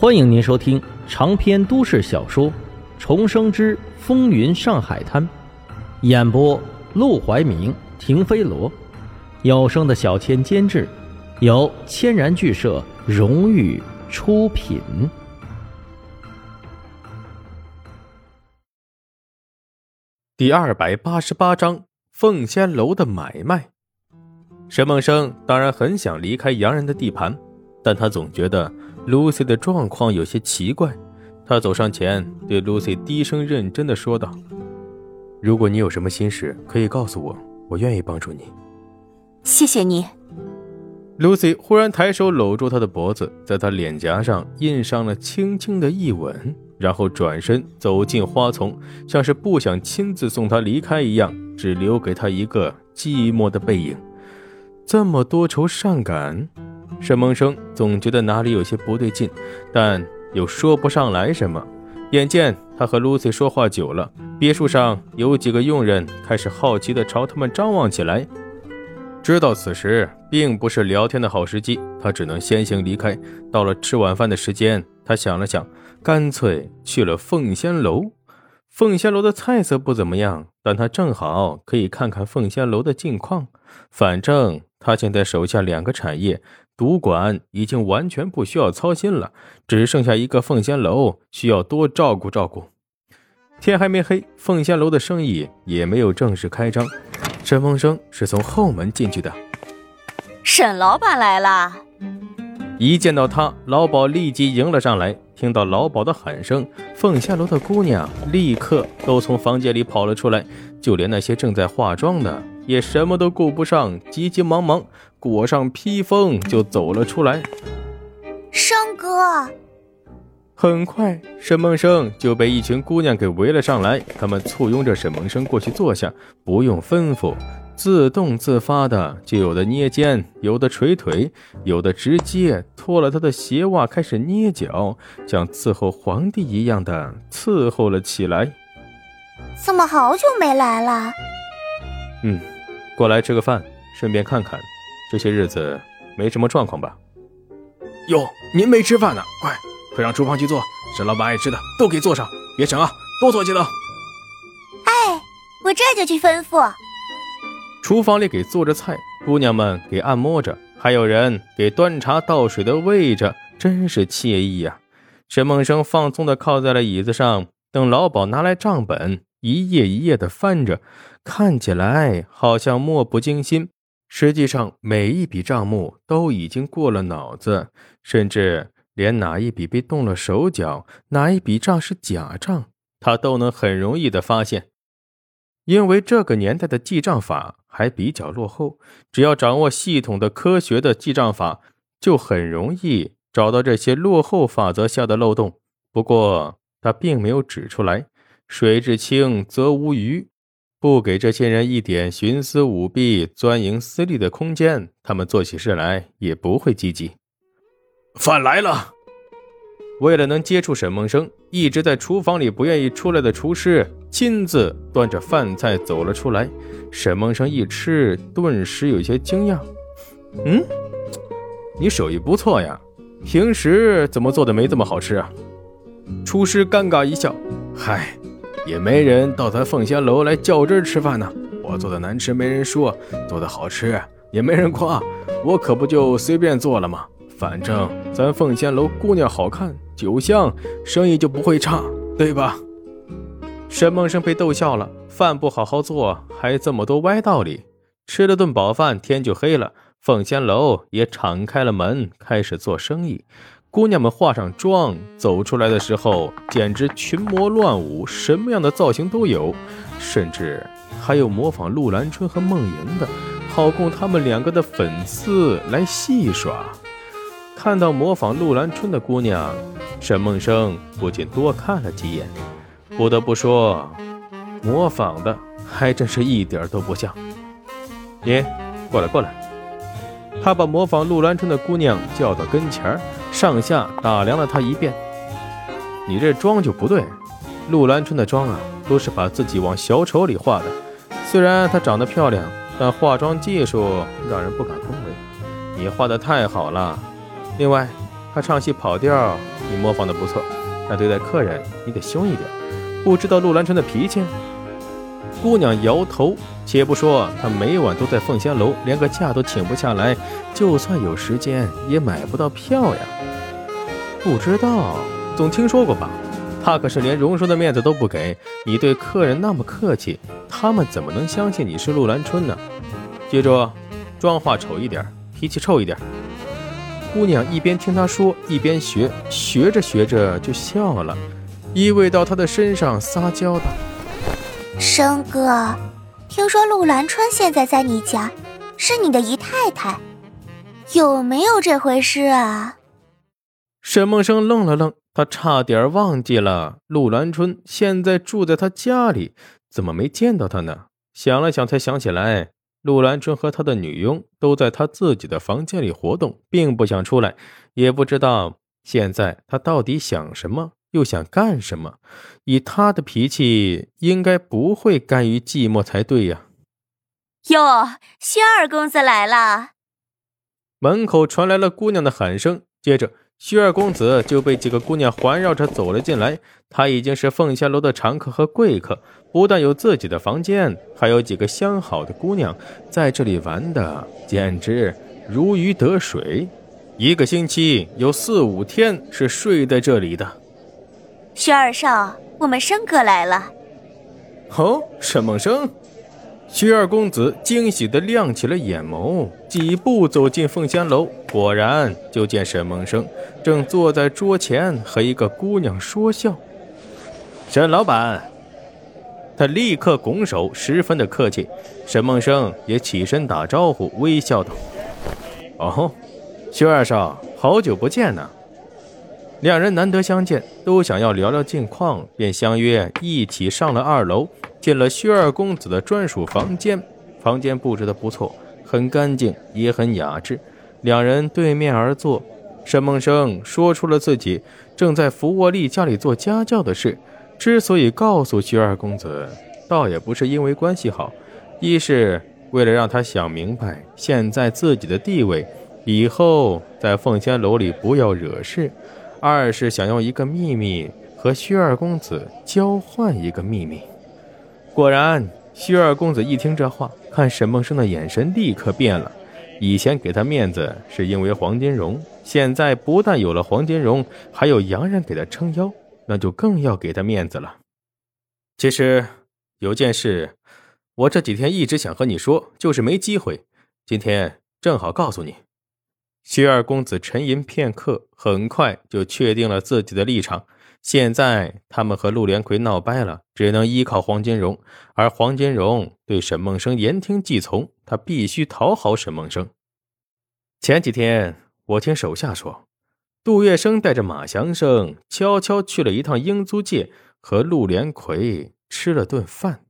欢迎您收听长篇都市小说《重生之风云上海滩》，演播：陆怀明、停飞罗，有声的小千监制，由千然剧社荣誉出品。第二百八十八章：凤仙楼的买卖。沈梦生当然很想离开洋人的地盘，但他总觉得。Lucy 的状况有些奇怪，他走上前对 Lucy 低声认真的说道：“如果你有什么心事，可以告诉我，我愿意帮助你。”谢谢你。Lucy 忽然抬手搂住他的脖子，在他脸颊上印上了轻轻的一吻，然后转身走进花丛，像是不想亲自送他离开一样，只留给他一个寂寞的背影。这么多愁善感。沈梦生总觉得哪里有些不对劲，但又说不上来什么。眼见他和 Lucy 说话久了，别墅上有几个佣人开始好奇地朝他们张望起来。知道此时并不是聊天的好时机，他只能先行离开。到了吃晚饭的时间，他想了想，干脆去了凤仙楼。凤仙楼的菜色不怎么样，但他正好可以看看凤仙楼的近况。反正他现在手下两个产业。赌馆已经完全不需要操心了，只剩下一个凤仙楼需要多照顾照顾。天还没黑，凤仙楼的生意也没有正式开张。沈梦生是从后门进去的。沈老板来了。一见到他，老鸨立即迎了上来。听到老鸨的喊声，凤仙楼的姑娘立刻都从房间里跑了出来，就连那些正在化妆的。也什么都顾不上，急急忙忙裹上披风就走了出来。生哥，很快沈梦生就被一群姑娘给围了上来，他们簇拥着沈梦生过去坐下，不用吩咐，自动自发的就有的捏肩，有的捶腿，有的直接脱了他的鞋袜开始捏脚，像伺候皇帝一样的伺候了起来。怎么好久没来了？嗯。过来吃个饭，顺便看看，这些日子没什么状况吧？哟，您没吃饭呢，快快让厨房去做，沈老板爱吃的都给做上，别省啊，多做几道。哎，我这就去吩咐。厨房里给做着菜，姑娘们给按摩着，还有人给端茶倒水的喂着，真是惬意呀。沈梦生放松的靠在了椅子上，等老鸨拿来账本，一页一页的翻着。看起来好像漠不经心，实际上每一笔账目都已经过了脑子，甚至连哪一笔被动了手脚，哪一笔账是假账，他都能很容易的发现。因为这个年代的记账法还比较落后，只要掌握系统的科学的记账法，就很容易找到这些落后法则下的漏洞。不过他并没有指出来，水至清则无鱼。不给这些人一点徇私舞弊、钻营私利的空间，他们做起事来也不会积极。饭来了。为了能接触沈梦生，一直在厨房里不愿意出来的厨师亲自端着饭菜走了出来。沈梦生一吃，顿时有些惊讶：“嗯，你手艺不错呀，平时怎么做的没这么好吃啊？”厨师尴尬一笑：“嗨。”也没人到咱凤仙楼来较真儿吃饭呢。我做的难吃没人说，做的好吃也没人夸，我可不就随便做了吗？反正咱凤仙楼姑娘好看，酒香，生意就不会差，对吧？沈梦生被逗笑了，饭不好好做，还这么多歪道理。吃了顿饱饭，天就黑了，凤仙楼也敞开了门，开始做生意。姑娘们化上妆走出来的时候，简直群魔乱舞，什么样的造型都有，甚至还有模仿陆兰春和梦莹的，好供他们两个的粉丝来戏耍。看到模仿陆兰春的姑娘，沈梦生不禁多看了几眼。不得不说，模仿的还真是一点都不像。你过来，过来。他把模仿陆兰春的姑娘叫到跟前儿。上下打量了她一遍，你这妆就不对。陆兰春的妆啊，都是把自己往小丑里画的。虽然她长得漂亮，但化妆技术让人不敢恭维。你画的太好了。另外，她唱戏跑调你模仿的不错，但对待客人你得凶一点。不知道陆兰春的脾气？姑娘摇头。且不说她每晚都在凤仙楼，连个假都请不下来，就算有时间也买不到票呀。不知道，总听说过吧？他可是连荣叔的面子都不给你，对客人那么客气，他们怎么能相信你是陆兰春呢？记住，妆化丑一点，脾气臭一点。姑娘一边听他说，一边学，学着学着就笑了，依偎到他的身上撒娇道：“生哥，听说陆兰春现在在你家，是你的姨太太，有没有这回事啊？”沈梦生愣了愣，他差点忘记了陆兰春现在住在他家里，怎么没见到他呢？想了想，才想起来。陆兰春和他的女佣都在他自己的房间里活动，并不想出来，也不知道现在他到底想什么，又想干什么。以他的脾气，应该不会甘于寂寞才对呀。哟，薛二公子来了！门口传来了姑娘的喊声，接着。薛二公子就被几个姑娘环绕着走了进来。他已经是凤仙楼的常客和贵客，不但有自己的房间，还有几个相好的姑娘在这里玩的，简直如鱼得水。一个星期有四五天是睡在这里的。薛二少，我们生哥来了。哦，沈梦生。薛二公子惊喜地亮起了眼眸，几步走进凤仙楼，果然就见沈梦生正坐在桌前和一个姑娘说笑。沈老板，他立刻拱手，十分的客气。沈梦生也起身打招呼，微笑道：“哦，薛二少，好久不见呐！”两人难得相见，都想要聊聊近况，便相约一起上了二楼。进了薛二公子的专属房间，房间布置的不错，很干净，也很雅致。两人对面而坐，沈梦生说出了自己正在福沃利家里做家教的事。之所以告诉薛二公子，倒也不是因为关系好，一是为了让他想明白现在自己的地位，以后在凤仙楼里不要惹事；二是想用一个秘密和薛二公子交换一个秘密。果然，薛二公子一听这话，看沈梦生的眼神立刻变了。以前给他面子是因为黄金荣，现在不但有了黄金荣，还有洋人给他撑腰，那就更要给他面子了。其实有件事，我这几天一直想和你说，就是没机会。今天正好告诉你。薛二公子沉吟片刻，很快就确定了自己的立场。现在他们和陆连魁闹掰了，只能依靠黄金荣，而黄金荣对沈梦生言听计从，他必须讨好沈梦生。前几天我听手下说，杜月笙带着马祥生悄悄去了一趟英租界，和陆连魁吃了顿饭。